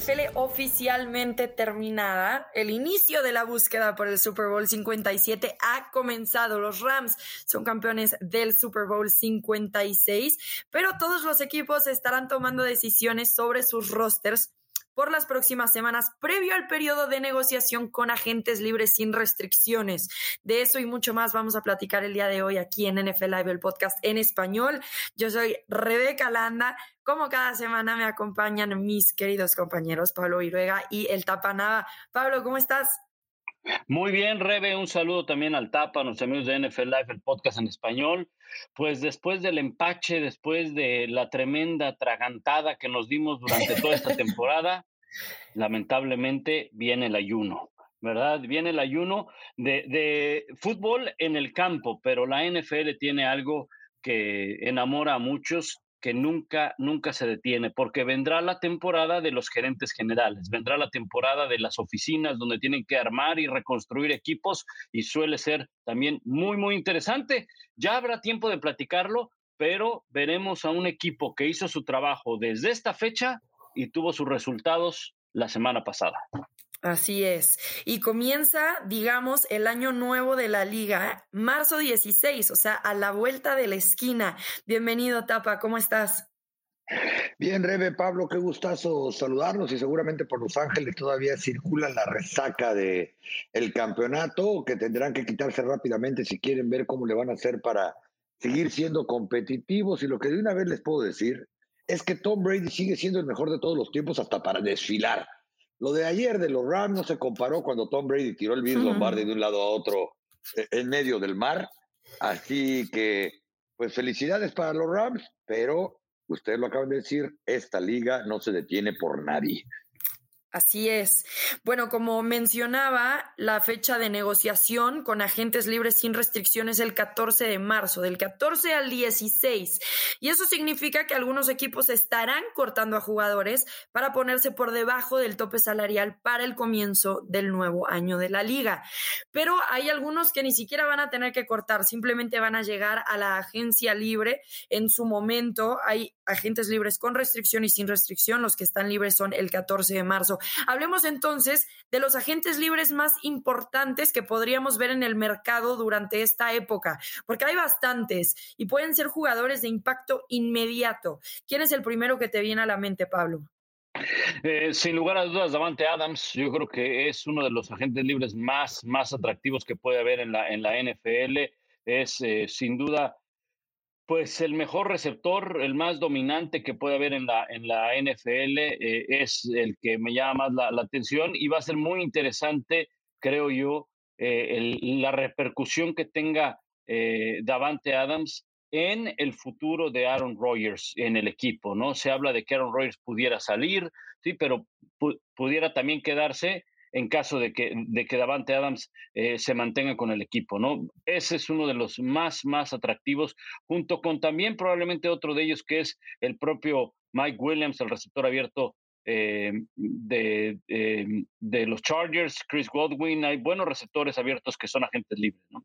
NFL oficialmente terminada. El inicio de la búsqueda por el Super Bowl 57 ha comenzado. Los Rams son campeones del Super Bowl 56, pero todos los equipos estarán tomando decisiones sobre sus rosters por las próximas semanas previo al periodo de negociación con agentes libres sin restricciones. De eso y mucho más vamos a platicar el día de hoy aquí en NFL Live, el podcast en español. Yo soy Rebeca Landa. Como cada semana me acompañan mis queridos compañeros Pablo Iruega y el Tapanaba. Pablo, ¿cómo estás? Muy bien, Rebe, un saludo también al Tapa, a nuestros amigos de NFL Live, el podcast en español. Pues después del empache, después de la tremenda tragantada que nos dimos durante toda esta temporada, lamentablemente viene el ayuno. ¿verdad? Viene el ayuno de, fútbol en el campo, pero la NFL tiene algo que enamora a muchos que nunca, nunca se detiene, porque vendrá la temporada de los gerentes generales, vendrá la temporada de las oficinas donde tienen que armar y reconstruir equipos y suele ser también muy, muy interesante. Ya habrá tiempo de platicarlo, pero veremos a un equipo que hizo su trabajo desde esta fecha y tuvo sus resultados la semana pasada. Así es. Y comienza, digamos, el año nuevo de la liga, marzo 16, o sea, a la vuelta de la esquina. Bienvenido, Tapa, ¿cómo estás? Bien, Rebe, Pablo, qué gustazo saludarnos y seguramente por Los Ángeles todavía circula la resaca de el campeonato que tendrán que quitarse rápidamente si quieren ver cómo le van a hacer para seguir siendo competitivos y lo que de una vez les puedo decir es que Tom Brady sigue siendo el mejor de todos los tiempos hasta para desfilar. Lo de ayer de los Rams no se comparó cuando Tom Brady tiró el Vince Lombardi de un lado a otro eh, en medio del mar. Así que, pues felicidades para los Rams, pero ustedes lo acaban de decir, esta liga no se detiene por nadie. Así es. Bueno, como mencionaba, la fecha de negociación con agentes libres sin restricciones es el 14 de marzo, del 14 al 16. Y eso significa que algunos equipos estarán cortando a jugadores para ponerse por debajo del tope salarial para el comienzo del nuevo año de la liga. Pero hay algunos que ni siquiera van a tener que cortar, simplemente van a llegar a la agencia libre en su momento. Hay agentes libres con restricción y sin restricción. Los que están libres son el 14 de marzo. Hablemos entonces de los agentes libres más importantes que podríamos ver en el mercado durante esta época, porque hay bastantes y pueden ser jugadores de impacto inmediato. ¿Quién es el primero que te viene a la mente, Pablo? Eh, sin lugar a dudas, Davante Adams, yo creo que es uno de los agentes libres más, más atractivos que puede haber en la, en la NFL. Es eh, sin duda pues el mejor receptor, el más dominante que puede haber en la, en la NFL eh, es el que me llama más la, atención y va a ser muy interesante, creo yo, eh, la repercusión que tenga eh, Davante Adams en el futuro de Aaron Rodgers en el equipo, ¿no? Se habla de que Aaron Rodgers pudiera salir, sí, pero pudiera también quedarse en caso de que, de que Davante Adams eh, se mantenga con el equipo, ¿no? Ese es uno de los más, más atractivos, junto con también probablemente otro de ellos que es el propio Mike Williams, el receptor abierto eh, de, eh, de los Chargers, Chris Godwin, hay buenos receptores abiertos que son agentes libres, ¿no?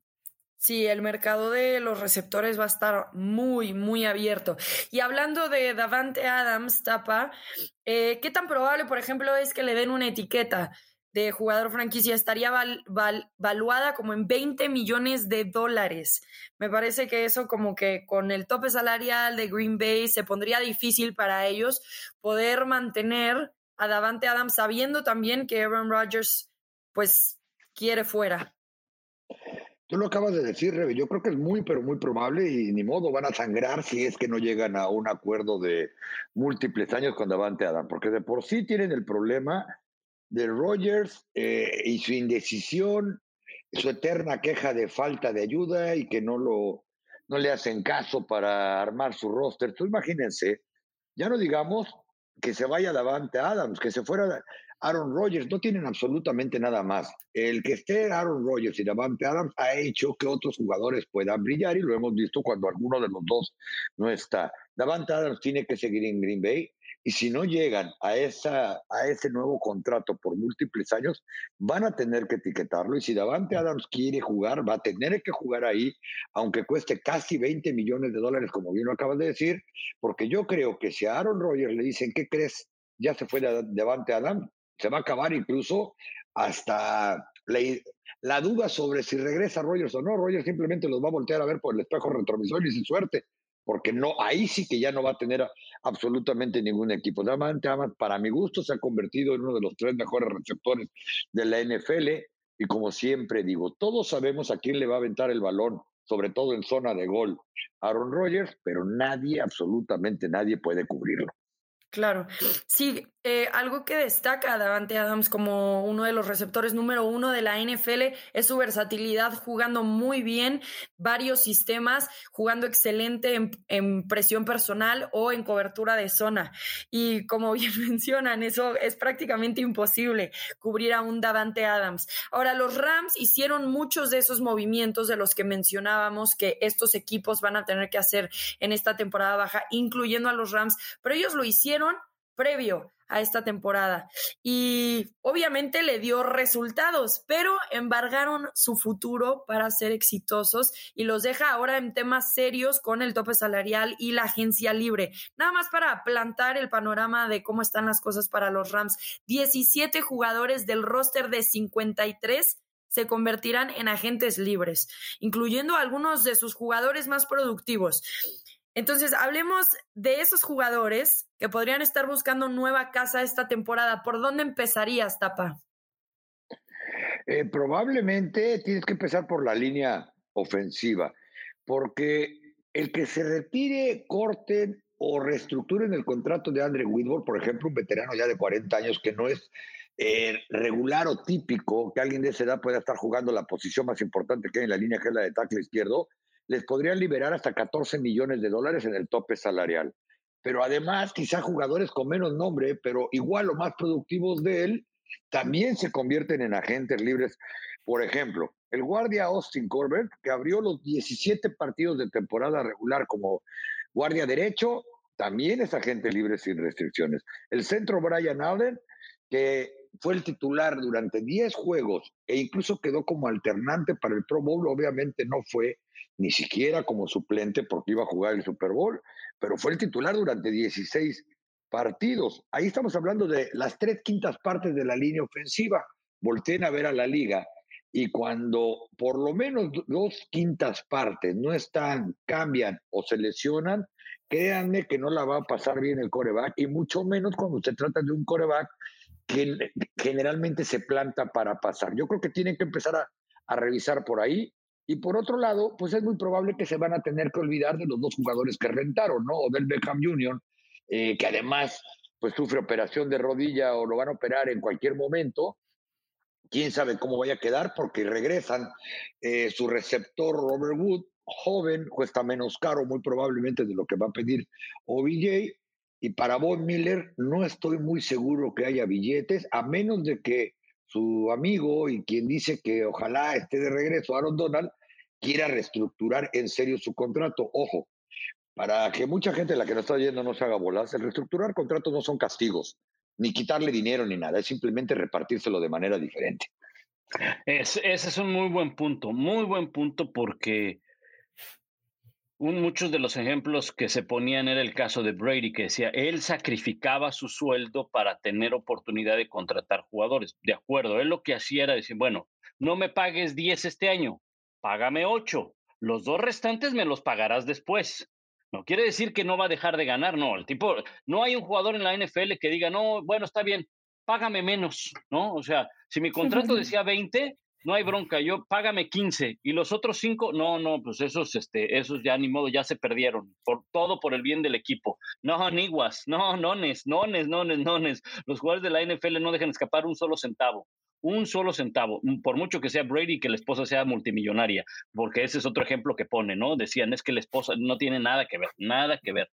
Sí, el mercado de los receptores va a estar muy, muy abierto. Y hablando de Davante Adams, Tapa, ¿qué tan probable, por ejemplo, es que le den una etiqueta? De jugador franquicia estaría valuada como en 20 millones de dólares. Me parece que eso como que con el tope salarial de Green Bay se pondría difícil para ellos poder mantener a Davante Adams sabiendo también que Aaron Rodgers pues quiere fuera. Tú lo acabas de decir, Rebe. Yo creo que es muy, pero muy probable y ni modo van a sangrar si es que no llegan a un acuerdo de múltiples años con Davante Adams, porque de por sí tienen el problema de Rogers eh, y su indecisión, su eterna queja de falta de ayuda y que no, lo, no le hacen caso para armar su roster. Tú imagínense, ya no digamos que se vaya Davante Adams, que se fuera Aaron Rodgers, no tienen absolutamente nada más. El que esté Aaron Rodgers y Davante Adams ha hecho que otros jugadores puedan brillar y lo hemos visto cuando alguno de los dos no está. Davante Adams tiene que seguir en Green Bay y si no llegan a, esa, a ese nuevo contrato por múltiples años, van a tener que etiquetarlo. Y si Davante Adams quiere jugar, va a tener que jugar ahí, aunque cueste casi 20 millones de dólares, como bien lo acabas de decir, porque yo creo que si a Aaron Rodgers le dicen, ¿qué crees? ya se fue Davante Adam, se va a acabar incluso hasta la, la, duda sobre si regresa Rogers o no. Rogers simplemente los va a voltear a ver por el espejo retrovisor y sin suerte, porque no, ahí sí que ya no va a tener absolutamente ningún equipo. Adam, para mi gusto, se ha convertido en uno de los tres mejores receptores de la NFL. Y como siempre digo, todos sabemos a quién le va a aventar el balón sobre todo en zona de gol, Aaron Rodgers, pero nadie, absolutamente nadie puede cubrirlo. Claro, sí, eh, algo que destaca Davante Adams como uno de los receptores número uno de la NFL es su versatilidad, jugando muy bien varios sistemas, jugando excelente en, presión personal o en cobertura de zona. Y como bien mencionan, eso es prácticamente imposible cubrir a un Davante Adams. Ahora, los Rams hicieron muchos de esos movimientos de los que mencionábamos que estos equipos van a tener que hacer en esta temporada baja, incluyendo a los Rams, pero ellos lo hicieron previo a esta temporada. Y obviamente le dio resultados, pero embargaron su futuro para ser exitosos y los deja ahora en temas serios con el tope salarial y la agencia libre. Nada más para plantar el panorama de cómo están las cosas para los Rams. 17 jugadores del roster de 53 se convertirán en agentes libres, incluyendo algunos de sus jugadores más productivos. Entonces, hablemos de esos jugadores que podrían estar buscando nueva casa esta temporada. ¿Por dónde empezarías, Tapa? Eh, probablemente tienes que empezar por la línea ofensiva, porque el que se retire, corten o reestructuren el contrato de Andre Whitworth, por ejemplo, un veterano ya de 40 años que no es eh, regular o típico que alguien de esa edad pueda estar jugando la posición más importante que hay en la línea, que es la de tackle izquierdo, les podrían liberar hasta 14 millones de dólares en el tope salarial. Pero además, quizá jugadores con menos nombre, pero igual o más productivos de él, también se convierten en agentes libres. Por ejemplo, el guardia Austin Corbett, que abrió los 17 partidos de temporada regular como guardia derecho, también es agente libre sin restricciones. El centro Brian Allen, que fue el titular durante 10 juegos e incluso quedó como alternante para el Pro Bowl, obviamente no fue ni siquiera como suplente porque iba a jugar el Super Bowl, pero fue el titular durante 16 partidos. Ahí estamos hablando de las tres quintas partes de la línea ofensiva. Volteen a ver a la liga y cuando por lo menos dos quintas partes no están, cambian o se lesionan, créanme que no la va a pasar bien el coreback y mucho menos cuando se trata de un coreback que generalmente se planta para pasar. Yo creo que tienen que empezar a, revisar por ahí y por otro lado, pues es muy probable que se van a tener que olvidar de los dos jugadores que rentaron, ¿no? O del Beckham Jr., eh, que además pues sufre operación de rodilla o lo van a operar en cualquier momento. Quién sabe cómo vaya a quedar porque regresan eh, su receptor Robert Wood, joven, cuesta menos caro muy probablemente de lo que va a pedir OBJ. Y para Von Miller no estoy muy seguro que haya billetes, a menos de que su amigo y quien dice que ojalá esté de regreso, Aaron Donald, quiera reestructurar en serio su contrato. Ojo, para que mucha gente la que no está yendo no se haga bolas, el reestructurar contratos no son castigos, ni quitarle dinero ni nada, es simplemente repartírselo de manera diferente. ese es un muy buen punto, muy buen punto porque muchos de los ejemplos que se ponían era el caso de Brady, que decía, él sacrificaba su sueldo para tener oportunidad de contratar jugadores. De acuerdo, él lo que hacía era decir, bueno, no me pagues 10 este año, págame 8. Los dos restantes me los pagarás después. No quiere decir que no va a dejar de ganar, no. El tipo, no hay un jugador en la NFL que diga, no, bueno, está bien, págame menos, ¿no? O sea, si mi contrato decía 20, no hay bronca, yo págame 15 y los otros 5, no, no, pues esos, este, esos ya ni modo, ya se perdieron, por todo por el bien del equipo. No, niguas, no, nones, nones, nones, nones. Los jugadores de la NFL no dejan escapar un solo centavo, un solo centavo, por mucho que sea Brady que la esposa sea multimillonaria, porque ese es otro ejemplo que pone, ¿no? Decían, es que la esposa no tiene nada que ver, nada que ver.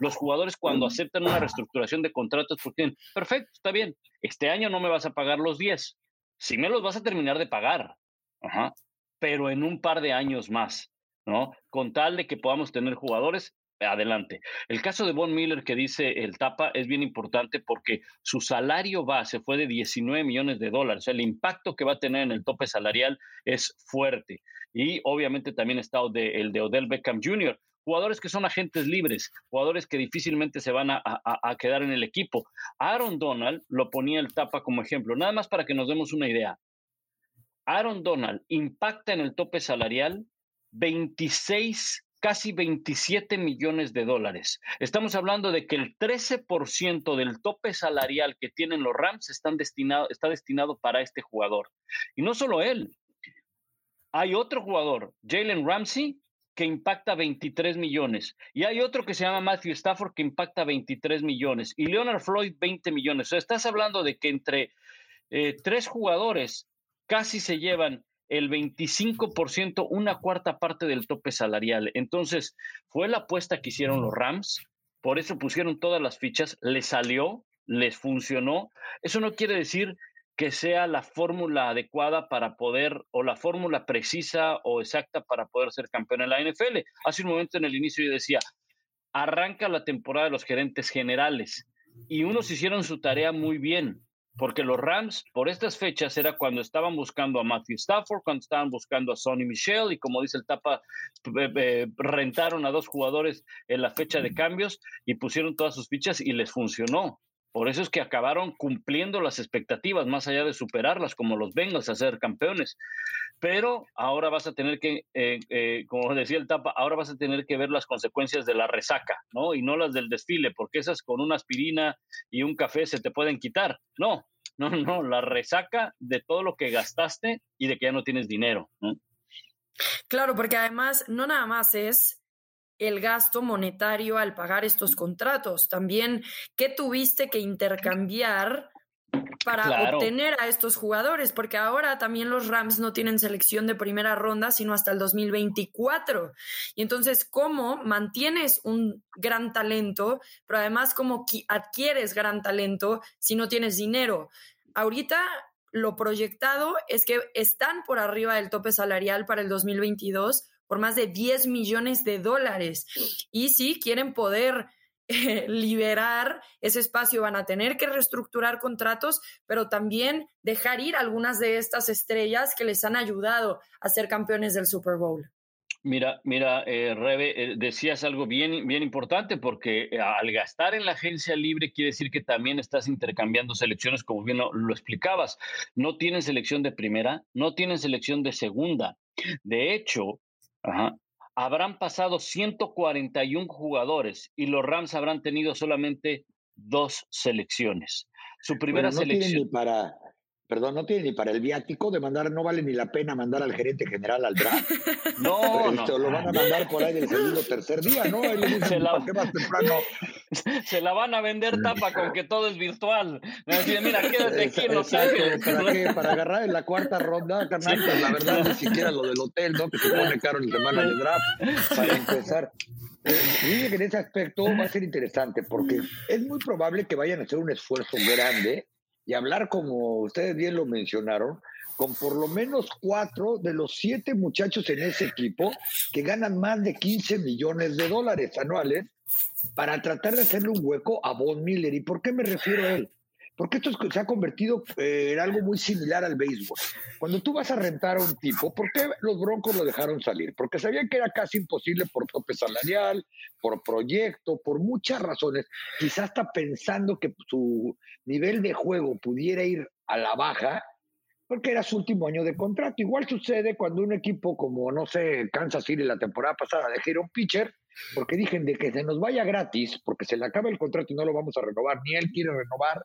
Los jugadores cuando aceptan una reestructuración de contratos, pues tienen, perfecto, está bien, este año no me vas a pagar los 10, sí me los vas a terminar de pagar, pero en un par de años más, ¿no? Con tal de que podamos tener jugadores, adelante. El caso de Von Miller que dice el Tapa es bien importante porque su salario base fue de 19 millones de dólares. el impacto que va a tener en el tope salarial es fuerte. Y obviamente también está el de Odell Beckham Jr., jugadores que son agentes libres, jugadores que difícilmente se van a, quedar en el equipo. Aaron Donald lo ponía el tapa como ejemplo, nada más para que nos demos una idea. Aaron Donald impacta en el tope salarial 26 casi 27 millones de dólares. Estamos hablando de que el 13% del tope salarial que tienen los Rams están destinado, está destinado para este jugador. Y no solo él. Hay otro jugador, Jalen Ramsey, que impacta 23 millones. Y hay otro que se llama Matthew Stafford que impacta 23 millones. Y Leonard Floyd 20 millones. O sea, estás hablando de que entre eh, tres jugadores casi se llevan el 25%, una cuarta parte del tope salarial. Entonces, fue la apuesta que hicieron los Rams, por eso pusieron todas las fichas, les salió, les funcionó. Eso no quiere decir que sea la fórmula adecuada para poder, o la fórmula precisa o exacta para poder ser campeón en la NFL. Hace un momento en el inicio yo decía, arranca la temporada de los gerentes generales y unos hicieron su tarea muy bien porque los Rams por estas fechas era cuando estaban buscando a Matthew Stafford, cuando estaban buscando a Sonny Michel y como dice el Tapa, rentaron a dos jugadores en la fecha de cambios y pusieron todas sus fichas y les funcionó. Por eso es que acabaron cumpliendo las expectativas, más allá de superarlas, como los Bengals a ser campeones. Pero ahora vas a tener que, eh, eh, como decía el Tapa, ahora vas a tener que ver las consecuencias de la resaca, ¿no? Y no las del desfile, porque esas con una aspirina y un café se te pueden quitar. No, no, no, la resaca de todo lo que gastaste y de que ya no tienes dinero. Claro, porque además no nada más es el gasto monetario al pagar estos contratos, también qué tuviste que intercambiar para obtener a estos jugadores, porque ahora también los Rams no tienen selección de primera ronda, sino hasta el 2024. Y entonces, ¿cómo mantienes un gran talento, pero además cómo adquieres gran talento si no tienes dinero? Ahorita lo proyectado es que están por arriba del tope salarial para el 2022 por más de 10 millones de dólares. Y si quieren poder eh, liberar ese espacio, van a tener que reestructurar contratos, pero también dejar ir algunas de estas estrellas que les han ayudado a ser campeones del Super Bowl. Mira, mira, eh, Rebe, eh, decías algo bien, bien importante porque al gastar en la agencia libre quiere decir que también estás intercambiando selecciones, como bien lo, lo explicabas. No tienen selección de primera, no tienen selección de segunda. De hecho, habrán pasado 141 jugadores y los Rams habrán tenido solamente dos selecciones. Su primera selección. para, perdón, no tiene ni para el viático de mandar, no vale ni la pena mandar al gerente general al draft. no, no. Lo van a mandar por ahí del segundo o tercer día, ¿no? se, la, se la van a vender tapa con que todo es virtual. mira, quédate aquí en Los Ángeles. ¿Para qué? Para agarrar en la cuarta ronda, carnal, pues, la verdad ni siquiera lo del hotel, ¿no? Que se pone caro en semana de draft, para empezar. Eh, que en ese aspecto va a ser interesante porque es muy probable que vayan a hacer un esfuerzo grande y hablar, como ustedes bien lo mencionaron, con por lo menos cuatro de los siete muchachos en ese equipo que ganan más de 15 millones de dólares anuales para tratar de hacerle un hueco a Von Miller. ¿Y por qué me refiero a él? Porque esto se ha convertido eh, en algo muy similar al béisbol. Cuando tú vas a rentar a un tipo, ¿por qué los Broncos lo dejaron salir? Porque sabían que era casi imposible por tope salarial, por proyecto, por muchas razones. Quizás está pensando que su nivel de juego pudiera ir a la baja, porque era su último año de contrato. Igual sucede cuando un equipo como, no sé, Kansas City la temporada pasada dejó un pitcher, porque dijen de que se nos vaya gratis, porque se le acaba el contrato y no lo vamos a renovar, ni él quiere renovar,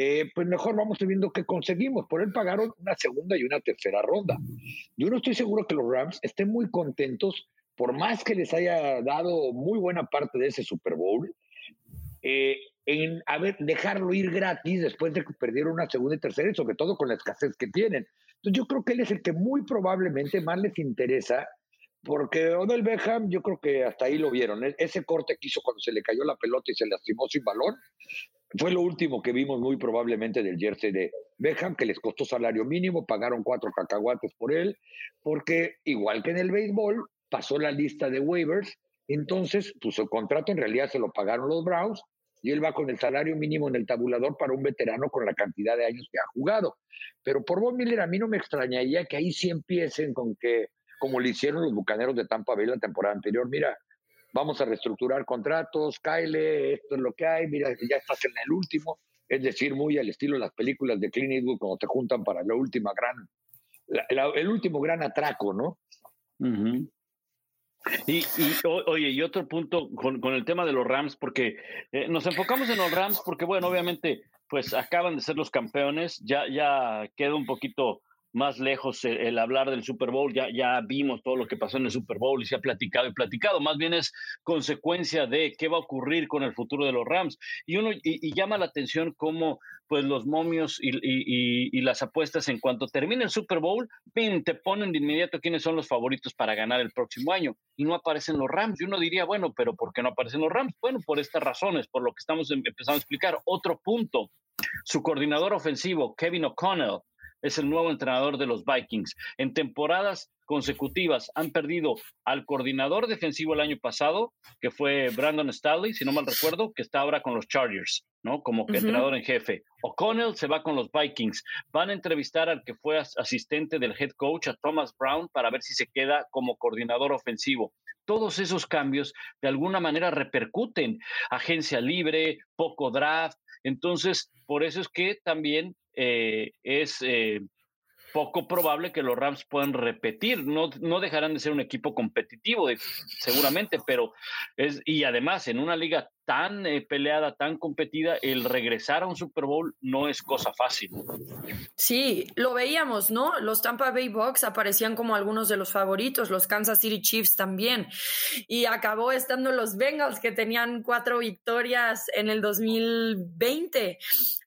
eh, pues mejor vamos viendo qué conseguimos. Por él pagaron una segunda y una tercera ronda. Yo no estoy seguro que los Rams estén muy contentos, por más que les haya dado muy buena parte de ese Super Bowl, eh, en a ver, dejarlo ir gratis después de que perdieron una segunda y tercera, y sobre todo con la escasez que tienen. Entonces yo creo que él es el que muy probablemente más les interesa, porque Odell Beckham, yo creo que hasta ahí lo vieron. E-, ese corte que hizo cuando se le cayó la pelota y se lastimó sin balón, fue lo último que vimos muy probablemente del jersey de Beckham, que les costó salario mínimo, pagaron cuatro cacahuates por él, porque igual que en el béisbol, pasó la lista de waivers, entonces pues su contrato en realidad se lo pagaron los Browns y él va con el salario mínimo en el tabulador para un veterano con la cantidad de años que ha jugado. Pero por Von Miller a mí no me extrañaría que ahí sí empiecen con que, como le hicieron los Bucaneros de Tampa Bay la temporada anterior, mira, vamos a reestructurar contratos, Kyle, esto es lo que hay, mira, ya estás en el último, es decir, muy al estilo de las películas de Clint Eastwood cuando te juntan para la última gran, el último gran atraco, ¿no? Y, oye, y otro punto con, el tema de los Rams, porque eh, nos enfocamos en los Rams porque, bueno, obviamente, pues acaban de ser los campeones, ya, ya queda un poquito más lejos el, hablar del Super Bowl, ya, ya vimos todo lo que pasó en el Super Bowl y se ha platicado y platicado, más bien es consecuencia de qué va a ocurrir con el futuro de los Rams. Y uno y, llama la atención cómo pues los momios y, y, las apuestas en cuanto termine el Super Bowl, ¡pim! te ponen de inmediato quiénes son los favoritos para ganar el próximo año y no aparecen los Rams. Y uno diría, bueno, pero ¿por qué no aparecen los Rams? Bueno, por estas razones, por lo que estamos em, empezando a explicar. Otro punto, su coordinador ofensivo, Kevin O'Connell, es el nuevo entrenador de los Vikings. En temporadas consecutivas han perdido al coordinador defensivo el año pasado, que fue Brandon Staley, si no mal recuerdo, que está ahora con los Chargers, ¿no? Como entrenador en jefe. O'Connell se va con los Vikings. Van a entrevistar al que fue asistente del head coach, a Thomas Brown, para ver si se queda como coordinador ofensivo todos esos cambios de alguna manera repercuten. Agencia libre, poco draft. Entonces, por eso es que también eh, es eh, poco probable que los Rams puedan repetir. No, no dejarán de ser un equipo competitivo, seguramente, pero es, y además en una liga tan eh, peleada, tan competida, el regresar a un Super Bowl no es cosa fácil. Sí, lo veíamos, ¿no? Los Tampa Bay Bucks aparecían como algunos de los favoritos, los Kansas City Chiefs también, y acabó estando los Bengals que tenían cuatro victorias en el 2020.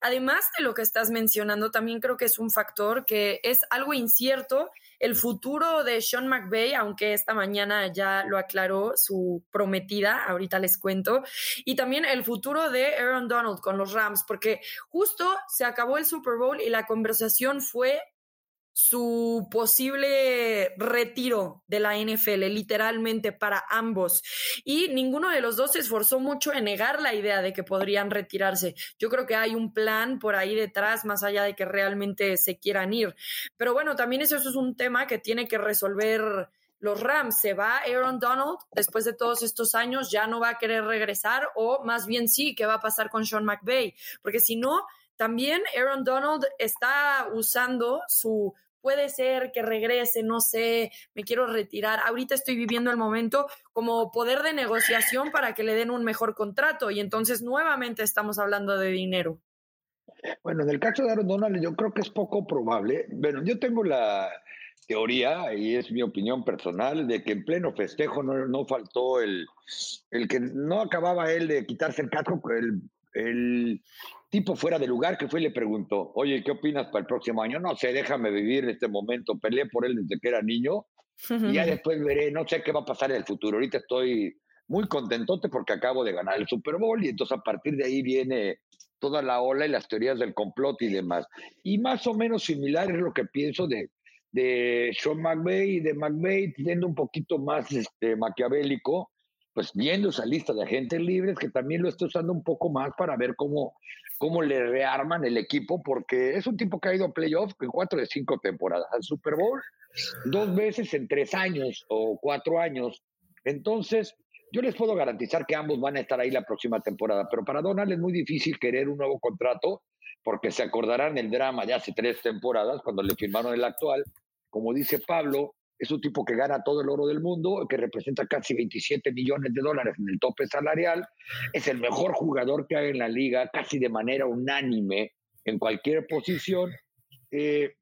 Además de lo que estás mencionando, también creo que es un factor que es algo incierto el futuro de Sean McVay, aunque esta mañana ya lo aclaró su prometida, ahorita les cuento, y también el futuro de Aaron Donald con los Rams, porque justo se acabó el Super Bowl y la conversación fue su posible retiro de la NFL, literalmente para ambos. Y ninguno de los dos se esforzó mucho en negar la idea de que podrían retirarse. Yo creo que hay un plan por ahí detrás, más allá de que realmente se quieran ir. Pero bueno, también eso, es un tema que tiene que resolver los Rams. ¿Se va Aaron Donald después de todos estos años? ¿Ya no va a querer regresar? O más bien sí, ¿qué va a pasar con Sean McVay? Porque si no, también Aaron Donald está usando su puede ser que regrese, no sé, me quiero retirar. Ahorita estoy viviendo el momento como poder de negociación para que le den un mejor contrato y entonces nuevamente estamos hablando de dinero. Bueno, en el caso de Aaron Donald yo creo que es poco probable. Bueno, yo tengo la teoría, y es mi opinión personal, de que en pleno festejo no, no faltó el, el que no acababa él de quitarse el casco, el, el tipo fuera de lugar que fue y le preguntó, oye, ¿qué opinas para el próximo año? No sé, déjame vivir este momento, peleé por él desde que era niño y ya después veré, no sé qué va a pasar en el futuro. Ahorita estoy muy contentote porque acabo de ganar el Super Bowl y entonces a partir de ahí viene toda la ola y las teorías del complot y demás. Y más o menos similar es lo que pienso de, de Sean McVay y de McVay, siendo un poquito más este, maquiavélico, pues viendo esa lista de agentes libres, que también lo estoy usando un poco más para ver cómo, cómo le rearman el equipo, porque es un tipo que ha ido a playoffs en cuatro de cinco temporadas, al Super Bowl dos veces en tres años o cuatro años. Entonces, yo les puedo garantizar que ambos van a estar ahí la próxima temporada, pero para Donald es muy difícil querer un nuevo contrato, porque se acordarán el drama de hace tres temporadas, cuando le firmaron el actual. Como dice Pablo, es un tipo que gana todo el oro del mundo, que representa casi 27 millones de dólares en el tope salarial, es el mejor jugador que hay en la liga, casi de manera unánime en cualquier posición. Eh,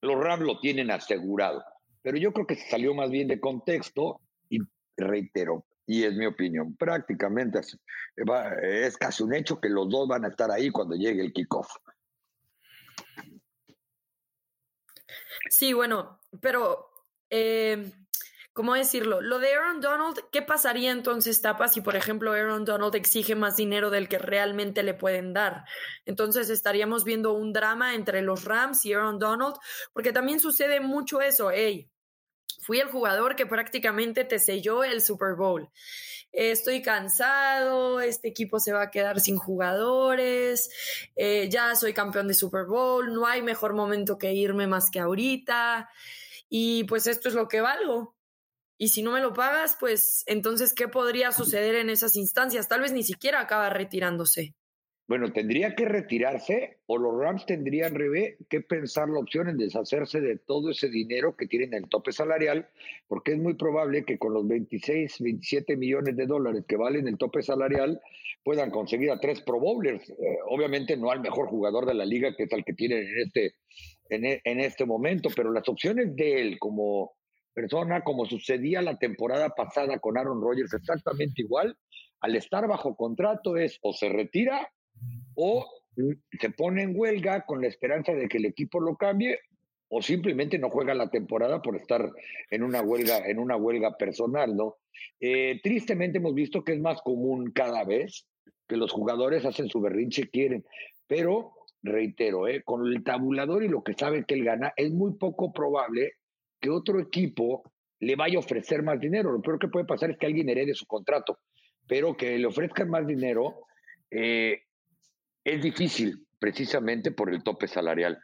los Rams lo tienen asegurado, pero yo creo que se salió más bien de contexto y reitero, y es mi opinión, prácticamente es, es casi un hecho que los dos van a estar ahí cuando llegue el kickoff. Sí, bueno, pero eh, ¿cómo decirlo? Lo de Aaron Donald, ¿qué pasaría entonces, Tapa, si por ejemplo Aaron Donald exige más dinero del que realmente le pueden dar? Entonces estaríamos viendo un drama entre los Rams y Aaron Donald, porque también sucede mucho eso, hey, fui el jugador que prácticamente te selló el Super Bowl. Estoy cansado, este equipo se va a quedar sin jugadores, eh, ya soy campeón de Super Bowl, no hay mejor momento que irme más que ahorita. Y pues esto es lo que valgo. y si no me lo pagas, pues entonces, ¿qué podría suceder en esas instancias? Tal vez ni siquiera acaba retirándose. Bueno, tendría que retirarse o los Rams tendrían que pensar la opción en deshacerse de todo ese dinero que tienen el tope salarial, porque es muy probable que con los 26, 27 millones de dólares que valen el tope salarial puedan conseguir a tres Pro Bowlers. Eh, obviamente no al mejor jugador de la liga, que es el que tienen en este, en, e, en este momento, pero las opciones de él como persona, como sucedía la temporada pasada con Aaron Rodgers, exactamente igual, al estar bajo contrato es o se retira o se pone en huelga con la esperanza de que el equipo lo cambie o simplemente no juega la temporada por estar en una huelga, en una huelga personal, ¿no? Eh, tristemente hemos visto que es más común cada vez que los jugadores hacen su berrinche quieren, pero reitero, ¿eh? con el tabulador y lo que sabe que él gana, es muy poco probable que otro equipo le vaya a ofrecer más dinero. Lo peor que puede pasar es que alguien herede su contrato, pero que le ofrezcan más dinero, eh, es difícil precisamente por el tope salarial.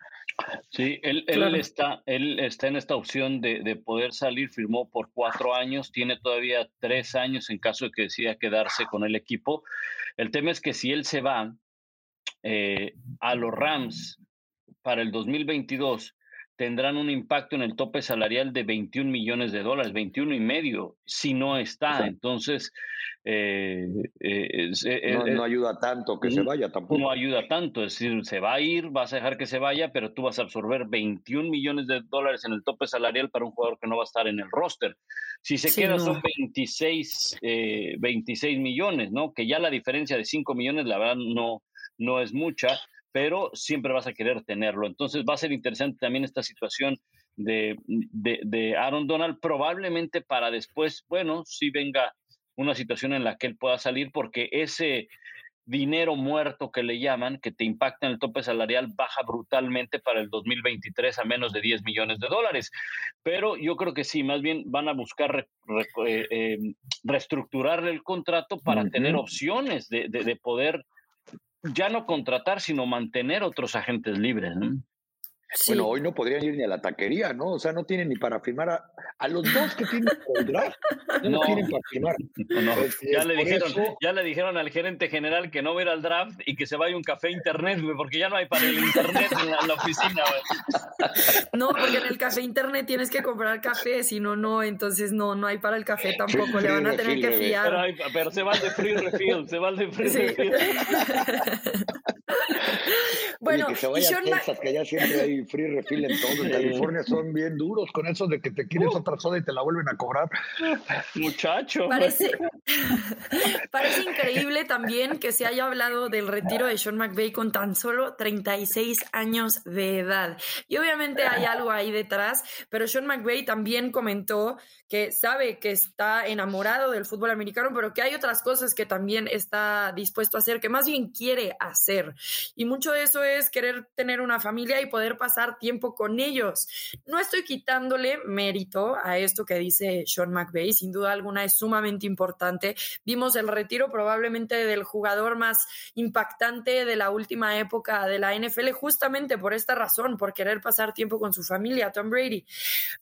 Sí, él, él está, él está en esta opción de, de, poder salir, firmó por cuatro años, tiene todavía tres años en caso de que decida quedarse con el equipo. El tema es que si él se va eh, a los Rams para el 2022, tendrán un impacto en el tope salarial de 21 millones de dólares, 21 y medio, si no está. Entonces, eh, eh, eh, no, ayuda tanto que se vaya tampoco. No ayuda tanto, es decir, se va a ir, vas a dejar que se vaya, pero tú vas a absorber 21 millones de dólares en el tope salarial para un jugador que no va a estar en el roster. Si se queda son 26, 26 millones, ¿no? Que ya la diferencia de 5 millones, la verdad, no, no es mucha pero siempre vas a querer tenerlo. Entonces va a ser interesante también esta situación de, de, Aaron Donald, probablemente para después, bueno, si venga una situación en la que él pueda salir, porque ese dinero muerto que le llaman, que te impacta en el tope salarial, baja brutalmente para el 2023 a menos de 10 millones de dólares. Pero yo creo que sí, más bien van a buscar eh, eh, reestructurar el contrato para tener opciones de, de, poder ya no contratar, sino mantener otros agentes libres. ¿no? Bueno, hoy no podrían ir ni a la taquería, ¿no? O sea, no tienen ni para firmar a, los dos que tienen el draft, no, tienen para firmar. ya, le dijeron, ya le dijeron al gerente general que no va a ir al draft y que se vaya un café internet, porque ya no hay para el internet en la, oficina. No, porque en el café internet tienes que comprar café, si no, no, entonces no, no hay para el café tampoco, le van a tener que fiar. Pero, se va de free refill, se va de free refill. bueno, que se vaya a Texas, que ya siempre hay free refill en todo. En California son bien duros con eso de que te quieres uh. otra soda y te la vuelven a cobrar. Muchacho. Parece, parece increíble también que se haya hablado del retiro de Sean McVay con tan solo 36 años de edad. Y obviamente hay algo ahí detrás, pero Sean McVay también comentó que sabe que está enamorado del fútbol americano, pero que hay otras cosas que también está dispuesto a hacer, que más bien quiere hacer. Y mucho de eso es querer tener una familia y poder pasar tiempo con ellos. No estoy quitándole mérito a esto que dice Sean McVay, sin duda alguna es sumamente importante. Vimos el retiro probablemente del jugador más impactante de la última época de la NFL justamente por esta razón, por querer pasar tiempo con su familia, Tom Brady.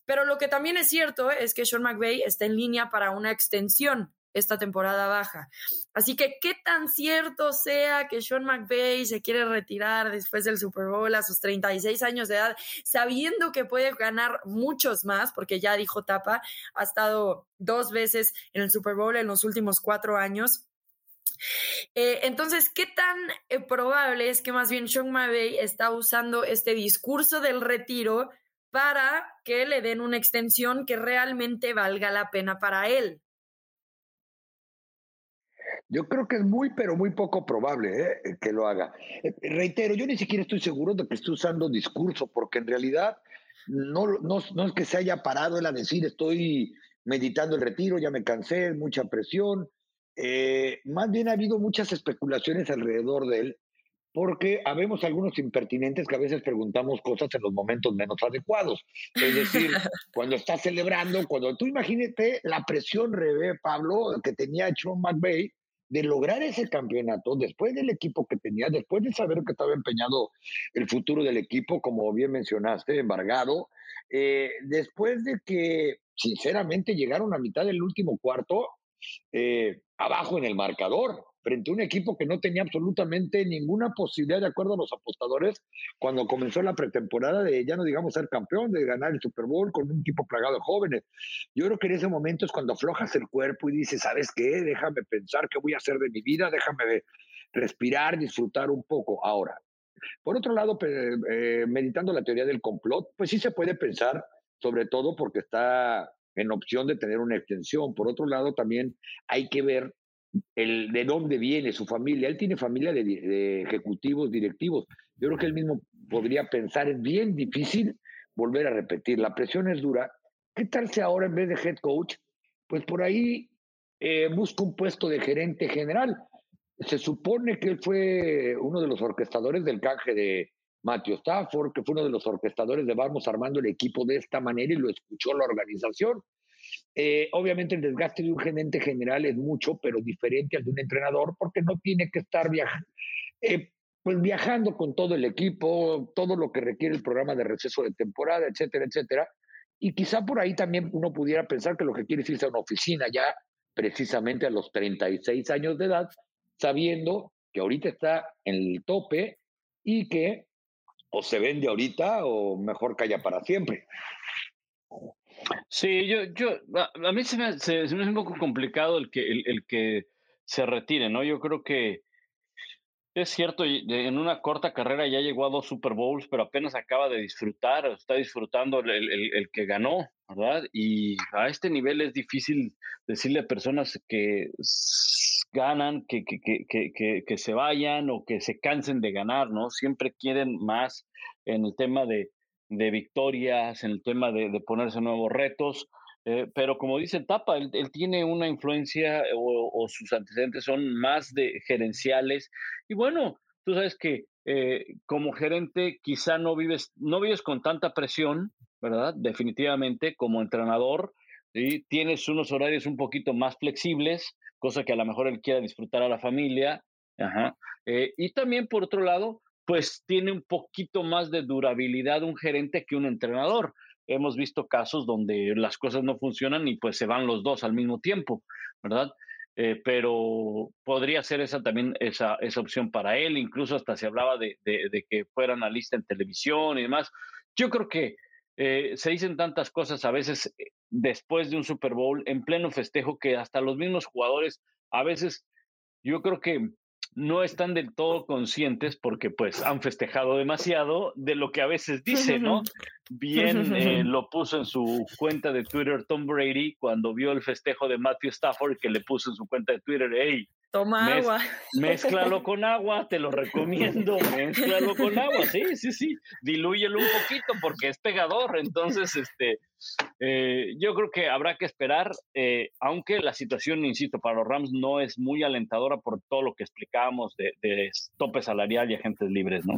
Pero lo que también es cierto es que Sean McVay está en línea para una extensión esta temporada baja. Así que qué tan cierto sea que Sean McVay se quiere retirar después del Super Bowl a sus 36 años de edad, sabiendo que puede ganar muchos más, porque ya dijo Tapa, ha estado dos veces en el Super Bowl en los últimos cuatro años. Eh, entonces, ¿qué tan eh, probable es que más bien Sean McVay está usando este discurso del retiro para que le den una extensión que realmente valga la pena para él? Yo creo que es muy, pero muy poco probable ¿eh? que lo haga. Eh, reitero, yo ni siquiera estoy seguro de que esté usando discurso, porque en realidad no, no, no es que se haya parado él a decir estoy meditando el retiro, ya me cansé, mucha presión. Eh, más bien ha habido muchas especulaciones alrededor de él, porque habemos algunos impertinentes que a veces preguntamos cosas en los momentos menos adecuados. Es decir, cuando está celebrando, cuando tú imagínate la presión, Rebe, Pablo, que tenía Sean McVeigh de lograr ese campeonato, después del equipo que tenía, después de saber que estaba empeñado el futuro del equipo, como bien mencionaste, embargado, eh, después de que sinceramente llegaron a mitad del último cuarto eh, abajo en el marcador, frente a un equipo que no tenía absolutamente ninguna posibilidad, de acuerdo a los apostadores, cuando comenzó la pretemporada de ya no digamos ser campeón, de ganar el Super Bowl con un equipo plagado de jóvenes. Yo creo que en ese momento es cuando aflojas el cuerpo y dices, ¿sabes qué? Déjame pensar qué voy a hacer de mi vida, déjame respirar, disfrutar un poco. Ahora, por otro lado, eh, meditando la teoría del complot, pues sí se puede pensar, sobre todo porque está en opción de tener una extensión. Por otro lado, también hay que ver el, de dónde viene su familia. Él tiene familia de, ejecutivos, directivos. Yo creo que él mismo podría pensar, es bien difícil volver a repetir. La presión es dura. ¿Qué tal si ahora en vez de head coach, pues por ahí eh, busca un puesto de gerente general? Se supone que él fue uno de los orquestadores del canje de Matthew Stafford, que fue uno de los orquestadores de vamos armando el equipo de esta manera y lo escuchó la organización. Eh, obviamente el desgaste de un gerente general es mucho, pero diferente al de un entrenador porque no tiene que estar viajando. Eh, pues viajando con todo el equipo, todo lo que requiere el programa de receso de temporada, etcétera, etcétera. Y quizá por ahí también uno pudiera pensar que lo que quiere es irse a una oficina ya precisamente a los 36 años de edad, sabiendo que ahorita está en el tope y que o se vende ahorita o mejor calla para siempre. Sí, yo, yo, a, mí se me, se, me, hace un poco complicado el que, el, que se retire, ¿no? Yo creo que es cierto, en una corta carrera ya llegó a dos Super Bowls, pero apenas acaba de disfrutar, está disfrutando el, el, el, que ganó, ¿verdad? Y a este nivel es difícil decirle a personas que ganan, que, que, que, que, se vayan o que se cansen de ganar, ¿no? Siempre quieren más en el tema de, de victorias, en el tema de, ponerse nuevos retos. Eh, pero como dice Tapa, él, tiene una influencia o, sus antecedentes son más de gerenciales. Y bueno, tú sabes que eh, como gerente quizá no vives, no vives con tanta presión, ¿verdad? Definitivamente, como entrenador, y tienes unos horarios un poquito más flexibles, cosa que a lo mejor él quiera disfrutar a la familia. Eh, y también, por otro lado, pues tiene un poquito más de durabilidad un gerente que un entrenador. Hemos visto casos donde las cosas no funcionan y pues se van los dos al mismo tiempo, ¿verdad? Eh, pero podría ser esa también esa, esa opción para él, incluso hasta se hablaba de, de, que fuera analista en televisión y demás. Yo creo que eh, se dicen tantas cosas a veces eh, después de un Super Bowl, en pleno festejo, que hasta los mismos jugadores a veces yo creo que no están del todo conscientes porque pues han festejado demasiado de lo que a veces dice, ¿no? Bien eh, lo puso en su cuenta de Twitter Tom Brady cuando vio el festejo de Matthew Stafford que le puso en su cuenta de Twitter, hey, Toma agua. Mézclalo con agua, te lo recomiendo. Mézclalo con agua, sí, sí, sí. Dilúyelo un poquito porque es pegador. Entonces, este, eh, yo creo que habrá que esperar, eh, aunque la situación, insisto, para los Rams no es muy alentadora por todo lo que explicábamos de, de tope salarial y agentes libres, ¿no?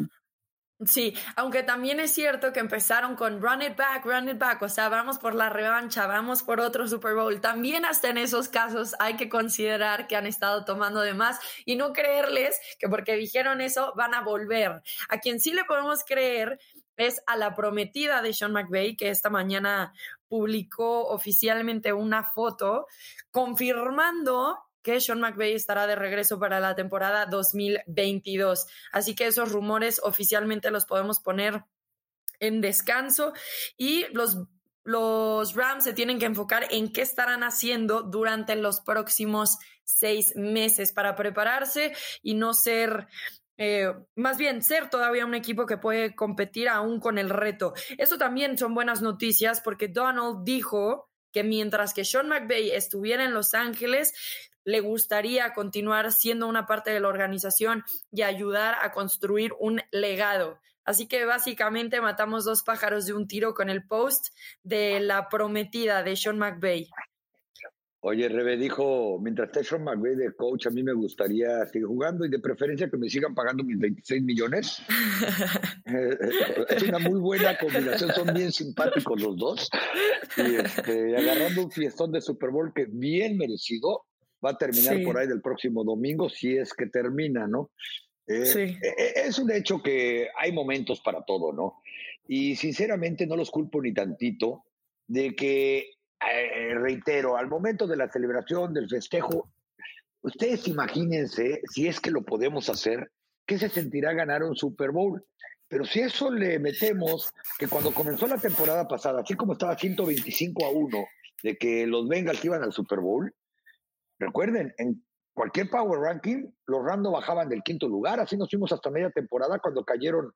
Sí, aunque también es cierto que empezaron con run it back, run it back, o sea, vamos por la revancha, vamos por otro Super Bowl. También hasta en esos casos hay que considerar que han estado tomando de más y no creerles que porque dijeron eso van a volver. A quien sí le podemos creer es a la prometida de Sean McVay, que esta mañana publicó oficialmente una foto confirmando que Sean McVay estará de regreso para la temporada 2022. Así que esos rumores oficialmente los podemos poner en descanso y los los Rams se tienen que enfocar en qué estarán haciendo durante los próximos seis meses para prepararse y no ser, eh, más bien ser todavía un equipo que puede competir aún con el reto. Eso también son buenas noticias porque Donald dijo que mientras que Sean McVay estuviera en Los Ángeles, le gustaría continuar siendo una parte de la organización y ayudar a construir un legado. Así que básicamente matamos dos pájaros de un tiro con el post de la prometida de Sean McVay. Oye, Rebe dijo, mientras esté Sean McVay de coach, a mí me gustaría seguir jugando y de preferencia que me sigan pagando mis 26 millones. Es una muy buena combinación, son bien simpáticos los dos. Y este, agarrando un fiestón de Super Bowl que bien merecido, va a terminar por ahí del próximo domingo, si es que termina, ¿no? Eh, sí. Eh, eh, es un hecho que hay momentos para todo, ¿no? Y sinceramente no los culpo ni tantito de que, reitero, al momento de la celebración, del festejo, ustedes imagínense, si es que lo podemos hacer, ¿qué se sentirá ganar un Super Bowl? Pero si eso le metemos que cuando comenzó la temporada pasada, así como estaba 125 a 1 de que los Bengals iban al Super Bowl, recuerden, en cualquier power ranking, los Rams bajaban del quinto lugar. Así nos fuimos hasta media temporada cuando cayeron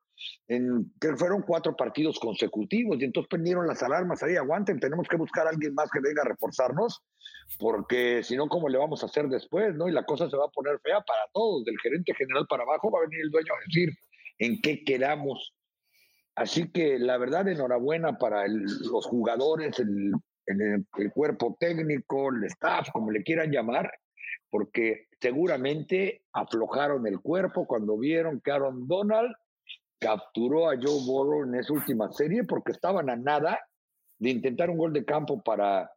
en, que fueron cuatro partidos consecutivos. Y entonces prendieron las alarmas ahí, aguanten, tenemos que buscar a alguien más que venga a reforzarnos, porque si no, ¿cómo le vamos a hacer después? ¿no? Y la cosa se va a poner fea para todos, del gerente general para abajo, va a venir el dueño a decir en qué quedamos. Así que la verdad, enhorabuena para los jugadores, el, el cuerpo técnico, el staff, como le quieran llamar porque seguramente aflojaron el cuerpo cuando vieron que Aaron Donald capturó a Joe Burrow en esa última serie porque estaban a nada de intentar un gol de campo para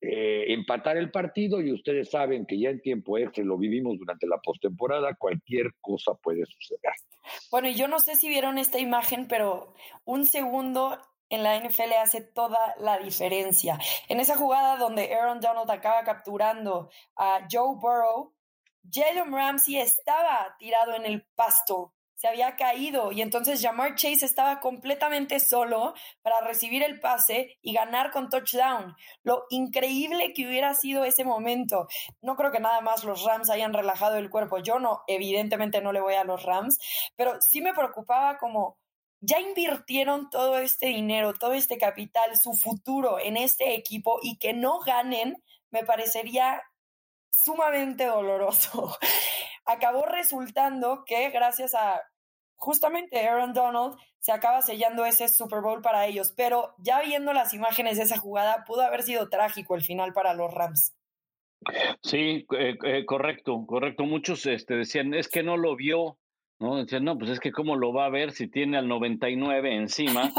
eh, empatar el partido y ustedes saben que ya en tiempo extra lo vivimos durante la postemporada, cualquier cosa puede suceder. Bueno, y yo no sé si vieron esta imagen, pero un segundo en la NFL hace toda la diferencia. En esa jugada donde Aaron Donald acaba capturando a Joe Burrow, Jalen Ramsey estaba tirado en el pasto, se había caído y entonces Jamar Chase estaba completamente solo para recibir el pase y ganar con touchdown. Lo increíble que hubiera sido ese momento. No creo que nada más los Rams hayan relajado el cuerpo. Yo no, evidentemente no le voy a los Rams, pero sí me preocupaba como ya invirtieron todo este dinero, todo este capital, su futuro en este equipo y que no ganen, me parecería sumamente doloroso. Acabó resultando que gracias a justamente Aaron Donald se acaba sellando ese Super Bowl para ellos, pero ya viendo las imágenes de esa jugada, pudo haber sido trágico el final para los Rams. Sí, eh, eh, correcto, correcto. Muchos este, decían, es que no lo vio, ¿no? No, pues es que cómo lo va a ver si tiene al 99 encima.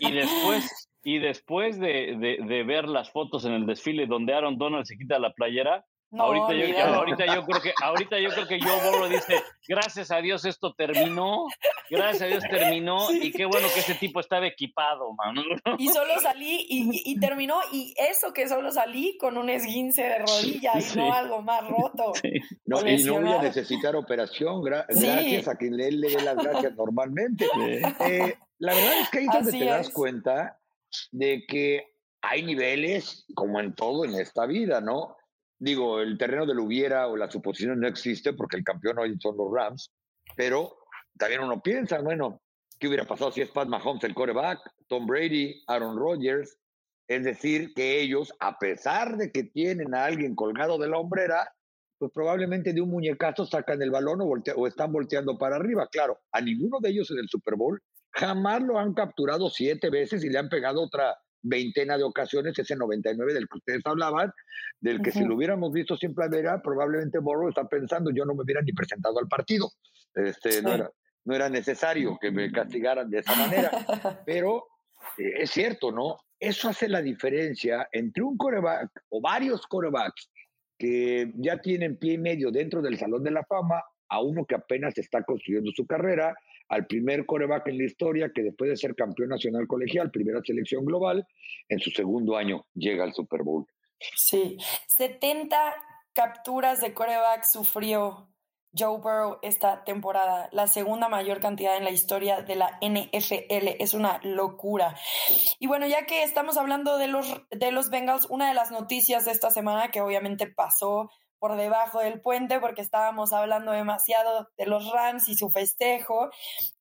y después, y después de, de, de, ver las fotos en el desfile donde Aaron Donald se quita la playera, ahorita, yo, ahorita, yo, creo que ahorita yo creo que Joe Borro dice, gracias a Dios esto terminó, gracias a Dios terminó y qué bueno que ese tipo estaba equipado, mano. Y solo salí y, y, terminó y eso que solo salí con un esguince de rodilla y no algo más roto. No, y no voy a necesitar operación, gracias a quien él le dé las gracias normalmente. Eh, la verdad es que ahí es donde te das cuenta de que hay niveles, como en todo en esta vida, ¿no? Digo, el terreno del hubiera o la suposición no existe porque el campeón hoy son los Rams, pero también uno piensa, bueno, ¿qué hubiera pasado si es Pat Mahomes el coreback, Tom Brady, Aaron Rodgers? Es decir, que ellos, a pesar de que tienen a alguien colgado de la hombrera, pues probablemente de un muñecazo sacan el balón o, o están volteando para arriba. Claro, a ninguno de ellos en el Super Bowl jamás lo han capturado siete veces y le han pegado otra veintena de ocasiones, ese 99 del que ustedes hablaban, del que si lo hubiéramos visto siempre era, probablemente Borro está pensando, yo no me hubiera ni presentado al partido. Este, no, era, no era necesario que me castigaran de esa manera. Pero eh, es cierto, ¿no? Eso hace la diferencia entre un coreback o varios corebacks que ya tienen pie y medio dentro del Salón de la Fama a uno que apenas está construyendo su carrera al primer coreback en la historia que después de ser campeón nacional colegial, primera selección global, en su segundo año llega al Super Bowl. Sí, 70 capturas de coreback sufrió Joe Burrow esta temporada, la segunda mayor cantidad en la historia de la NFL. Es una locura. Y bueno, ya que estamos hablando de los, de los Bengals, una de las noticias de esta semana que obviamente pasó por debajo del puente porque estábamos hablando demasiado de los Rams y su festejo,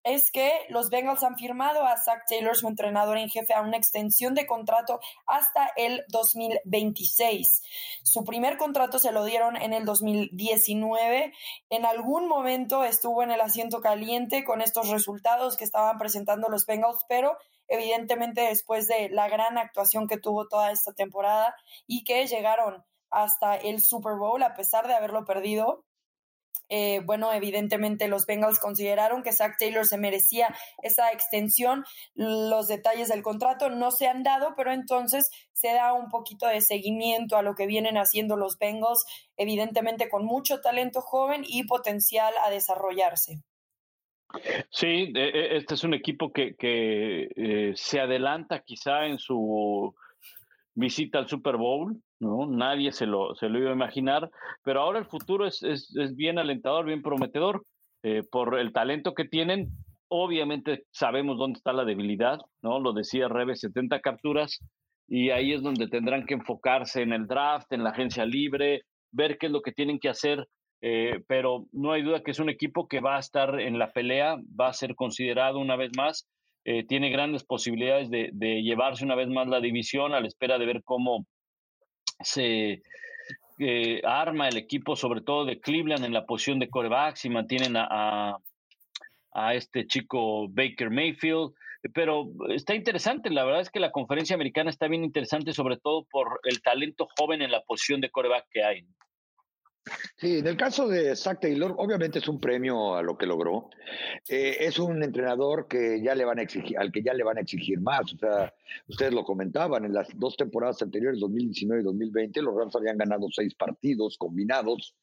es que los Bengals han firmado a Zach Taylor, su entrenador en jefe, a una extensión de contrato hasta el 2026. Su primer contrato se lo dieron en el 2019. En algún momento estuvo en el asiento caliente con estos resultados que estaban presentando los Bengals, pero evidentemente después de la gran actuación que tuvo toda esta temporada y que llegaron hasta el Super Bowl, a pesar de haberlo perdido, eh, bueno, evidentemente los Bengals consideraron que Zach Taylor se merecía esa extensión. Los detalles del contrato no se han dado, pero entonces se da un poquito de seguimiento a lo que vienen haciendo los Bengals, evidentemente con mucho talento joven y potencial a desarrollarse. Sí, e, e, este es un equipo que, que eh, se adelanta quizá en su visita al Super Bowl, ¿no? Nadie se lo, se lo iba a imaginar, pero ahora el futuro es, es, es bien alentador, bien prometedor, eh, por el talento que tienen. Obviamente sabemos dónde está la debilidad, ¿no? Lo decía Rebe, 70 capturas, y ahí es donde tendrán que enfocarse en el draft, en la agencia libre, ver qué es lo que tienen que hacer eh, pero no hay duda que es un equipo que va a estar en la pelea, va a ser considerado una vez más, eh, tiene grandes posibilidades de, llevarse una vez más la división a la espera de ver cómo se eh, arma el equipo, sobre todo de Cleveland en la posición de coreback, si mantienen a, a este chico Baker Mayfield. Pero está interesante, la verdad es que la conferencia americana está bien interesante, sobre todo por el talento joven en la posición de coreback que hay. Sí, en el caso de Zach Taylor, obviamente es un premio a lo que logró. Eh, es un entrenador que ya le van a exigir, al que ya le van a exigir más. O sea, ustedes lo comentaban, en las dos temporadas anteriores, 2019 y 2020, los Rams habían ganado seis partidos combinados.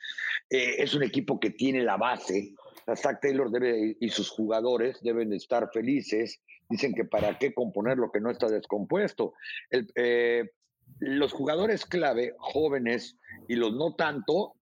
Eh, es un equipo que tiene la base. Zach Taylor debe, y sus jugadores deben estar felices. Dicen que para qué componer lo que no está descompuesto. Eh, los jugadores clave, jóvenes y los no tanto,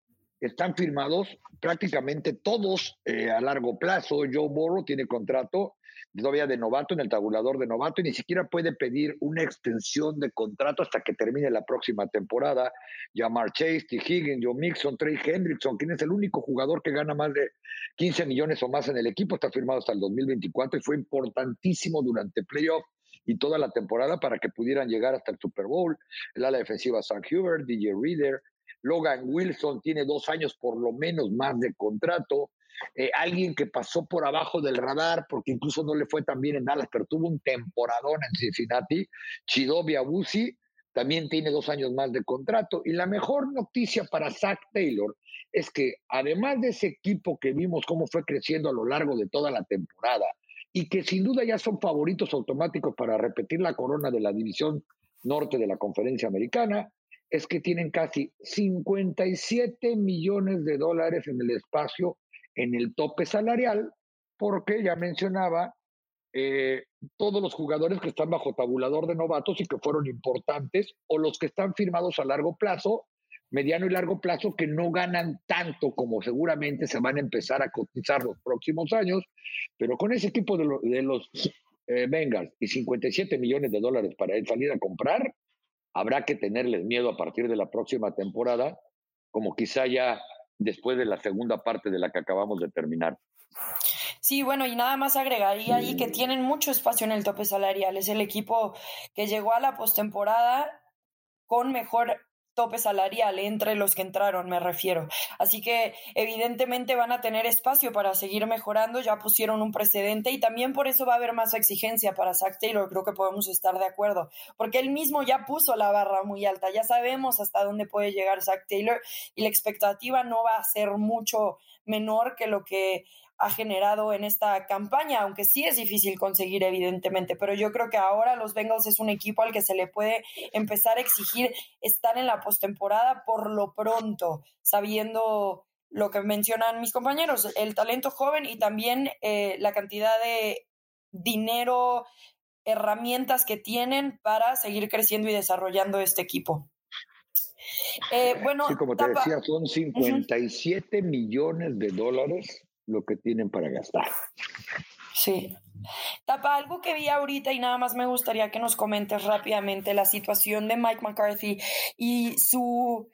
están firmados prácticamente todos eh, a largo plazo. Joe Burrow tiene contrato todavía de novato en el tabulador de novato y ni siquiera puede pedir una extensión de contrato hasta que termine la próxima temporada. Jamar Chase, T. Higgins, Joe Mixon, Trey Hendrickson, quien es el único jugador que gana más de 15 millones o más en el equipo, está firmado hasta el 2024 y fue importantísimo durante playoff y toda la temporada para que pudieran llegar hasta el Super Bowl. El ala defensiva Sam Hubert, DJ Reader, Logan Wilson tiene dos años por lo menos más de contrato. Eh, alguien que pasó por abajo del radar, porque incluso no le fue tan bien en Dallas, pero tuvo un temporadón en Cincinnati, Chidobe Abusi, también tiene dos años más de contrato. Y la mejor noticia para Zach Taylor es que además de ese equipo que vimos cómo fue creciendo a lo largo de toda la temporada y que sin duda ya son favoritos automáticos para repetir la corona de la división norte de la conferencia americana, es que tienen casi 57 millones de dólares en el espacio en el tope salarial, porque ya mencionaba eh, todos los jugadores que están bajo tabulador de novatos y que fueron importantes, o los que están firmados a largo plazo, mediano y largo plazo, que no ganan tanto como seguramente se van a empezar a cotizar los próximos años, pero con ese equipo de, los eh, y 57 millones de dólares para salir a comprar, habrá que tenerles miedo a partir de la próxima temporada, como quizá ya después de la segunda parte de la que acabamos de terminar. Sí, bueno, y nada más agregaría ahí que tienen mucho espacio en el tope salarial. Es el equipo que llegó a la postemporada con mejor tope salarial entre los que entraron, me refiero. Así que evidentemente van a tener espacio para seguir mejorando, ya pusieron un precedente y también por eso va a haber más exigencia para Zach Taylor, creo que podemos estar de acuerdo, porque él mismo ya puso la barra muy alta, ya sabemos hasta dónde puede llegar Zach Taylor y la expectativa no va a ser mucho menor que lo que ha generado en esta campaña, aunque sí es difícil conseguir evidentemente, pero yo creo que ahora los Bengals es un equipo al que se le puede empezar a exigir estar en la postemporada por lo pronto, sabiendo lo que mencionan mis compañeros, el talento joven y también eh, la cantidad de dinero, herramientas que tienen para seguir creciendo y desarrollando este equipo. Eh, bueno, como te decía, son 57 millones de dólares lo que tienen para gastar. Sí. Tapa, algo que vi ahorita y nada más me gustaría que nos comentes rápidamente la situación de Mike McCarthy y su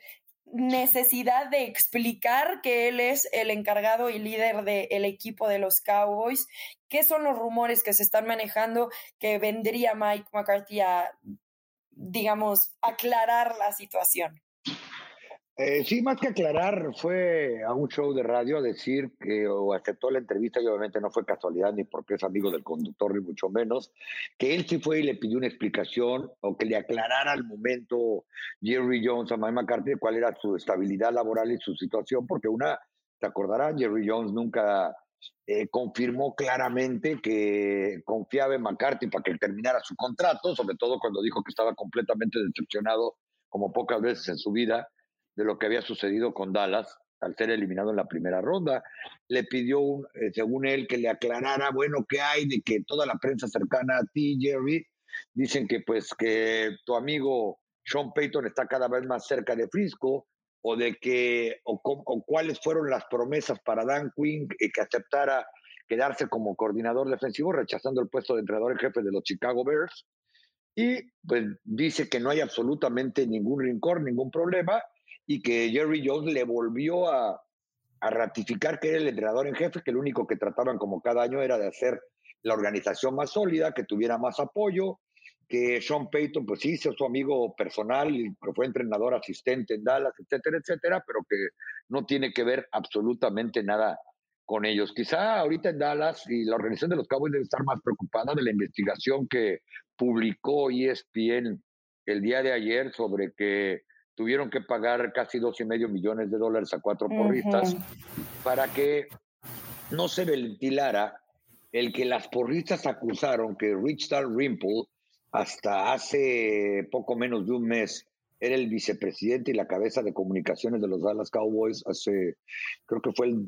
necesidad de explicar que él es el encargado y líder del equipo de los Cowboys. ¿Qué son los rumores que se están manejando que vendría Mike McCarthy a, digamos, aclarar la situación? Eh, sí, más que aclarar, fue a un show de radio a decir que o aceptó la entrevista y obviamente no fue casualidad ni porque es amigo del conductor ni mucho menos, que él sí fue y le pidió una explicación o que le aclarara al momento Jerry Jones a Mike McCarthy cuál era su estabilidad laboral y su situación, porque una te acordarán, Jerry Jones nunca eh, confirmó claramente que confiaba en McCarthy para que terminara su contrato, sobre todo cuando dijo que estaba completamente decepcionado, como pocas veces en su vida, de lo que había sucedido con Dallas al ser eliminado en la primera ronda. Le pidió, eh, según él, que le aclarara, bueno, qué hay de que toda la prensa cercana a ti, Jerry, dicen que pues que tu amigo Sean Payton está cada vez más cerca de Frisco, o de que, o, cuáles fueron las promesas para Dan Quinn y que aceptara quedarse como coordinador defensivo, rechazando el puesto de entrenador en jefe de los Chicago Bears. Y pues dice que no hay absolutamente ningún rincón, ningún problema, y que Jerry Jones le volvió a, a ratificar que era el entrenador en jefe, que lo único que trataban como cada año era de hacer la organización más sólida, que tuviera más apoyo, que Sean Payton, pues sí, es su amigo personal, y fue entrenador asistente en Dallas, etcétera, etcétera, pero que no tiene que ver absolutamente nada con ellos. Quizá ahorita en Dallas y la organización de los Cowboys debe estar más preocupada de la investigación que publicó ESPN el día de ayer sobre que tuvieron que pagar casi dos y medio millones de dólares a cuatro porristas para que no se ventilara el que las porristas acusaron que Rich Rimple hasta hace poco menos de un mes era el vicepresidente y la cabeza de comunicaciones de los Dallas Cowboys hace, creo que fue el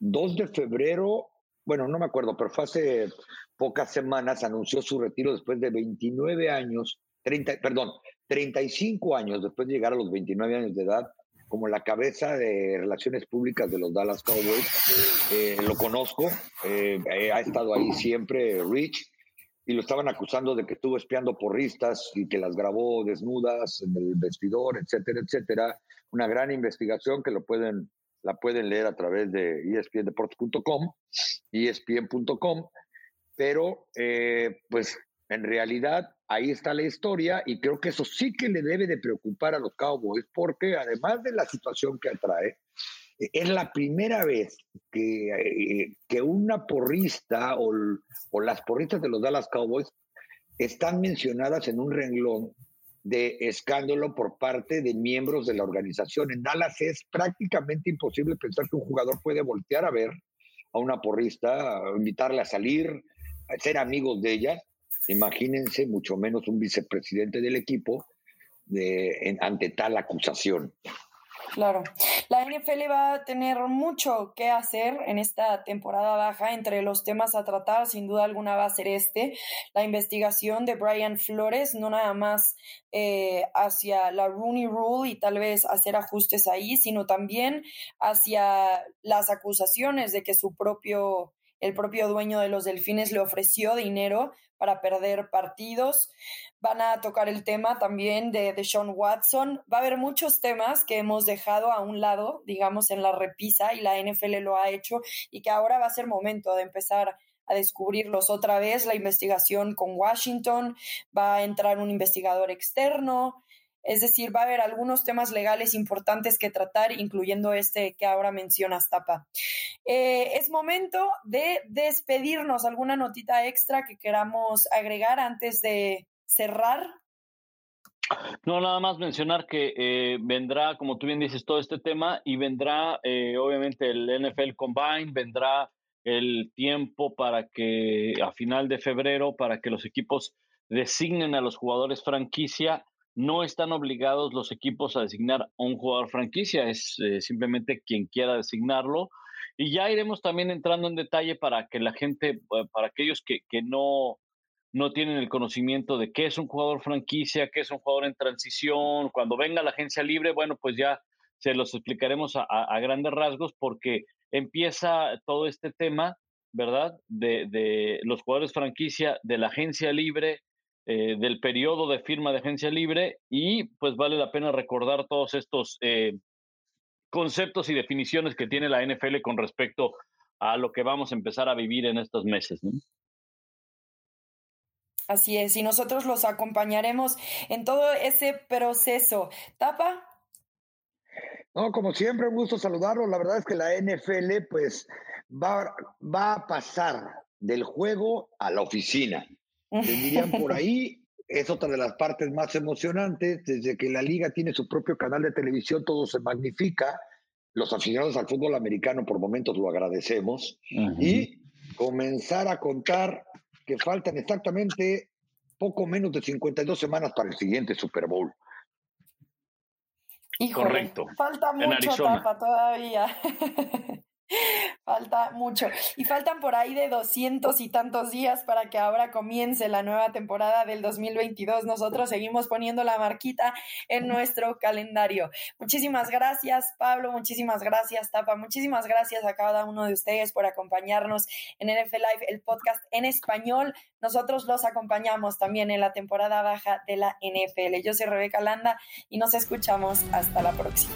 2 de febrero, bueno, no me acuerdo, pero fue hace pocas semanas, anunció su retiro después de 29 años, 30, perdón, 35 años después de llegar a los 29 años de edad, como la cabeza de relaciones públicas de los Dallas Cowboys. Eh, lo conozco, eh, ha estado ahí siempre Rich y lo estaban acusando de que estuvo espiando porristas y que las grabó desnudas en el vestidor, etcétera, etcétera. Una gran investigación que lo pueden, la pueden leer a través de espndeportes.com, espn.com, pero eh, pues en realidad ahí está la historia y creo que eso sí que le debe de preocupar a los Cowboys porque además de la situación que atrae, es la primera vez que, eh, que una porrista o, o, las porristas de los Dallas Cowboys están mencionadas en un renglón de escándalo por parte de miembros de la organización. En Dallas es prácticamente imposible pensar que un jugador puede voltear a ver a una porrista, invitarla a salir, ser amigos de ella. Imagínense mucho menos un vicepresidente del equipo de, ante tal acusación. Claro. La NFL va a tener mucho que hacer en esta temporada baja. Entre los temas a tratar, sin duda alguna, va a ser este, la investigación de Brian Flores, no nada más eh, hacia la Rooney Rule y tal vez hacer ajustes ahí, sino también hacia las acusaciones de que su propio el propio dueño de los delfines le ofreció dinero para perder partidos. Van a tocar el tema también de, de Sean Watson. Va a haber muchos temas que hemos dejado a un lado, digamos, en la repisa y la NFL lo ha hecho y que ahora va a ser momento de empezar a descubrirlos otra vez. La investigación con Washington, va a entrar un investigador externo, es decir, va a haber algunos temas legales importantes que tratar, incluyendo este que ahora mencionas, Tapa. Eh, es momento de despedirnos. ¿Alguna notita extra que queramos agregar antes de cerrar? No, nada más mencionar que eh, vendrá, como tú bien dices, todo este tema y vendrá, eh, obviamente, el NFL Combine, vendrá el tiempo para que a final de febrero, para que los equipos designen a los jugadores franquicia no están obligados los equipos a designar a un jugador franquicia, es eh, simplemente quien quiera designarlo. Y ya iremos también entrando en detalle para que la gente, eh, para aquellos que, que no, no tienen el conocimiento de qué es un jugador franquicia, qué es un jugador en transición, cuando venga la agencia libre, bueno, pues ya se los explicaremos a, a, grandes rasgos porque empieza todo este tema, ¿verdad? De, de los jugadores franquicia, de la agencia libre, eh, del periodo de firma de agencia libre y pues vale la pena recordar todos estos eh, conceptos y definiciones que tiene la NFL con respecto a lo que vamos a empezar a vivir en estos meses. Así es, y nosotros los acompañaremos en todo ese proceso. ¿Tapa? No, como siempre, un gusto saludarlo. La verdad es que la NFL pues va, va a pasar del juego a la oficina dirían por ahí, es otra de las partes más emocionantes, desde que la liga tiene su propio canal de televisión, todo se magnifica, los aficionados al fútbol americano por momentos lo agradecemos, y comenzar a contar que faltan exactamente poco menos de 52 semanas para el siguiente Super Bowl. Correcto. Falta mucho etapa todavía. Falta mucho. Y faltan por ahí de doscientos y tantos días para que ahora comience la nueva temporada del 2022. Nosotros seguimos poniendo la marquita en nuestro calendario. Muchísimas gracias, Pablo. Muchísimas gracias, Tapa. Muchísimas gracias a cada uno de ustedes por acompañarnos en NFL Live, el podcast en español. Nosotros los acompañamos también en la temporada baja de la NFL. Yo soy Rebeca Landa y nos escuchamos hasta la próxima.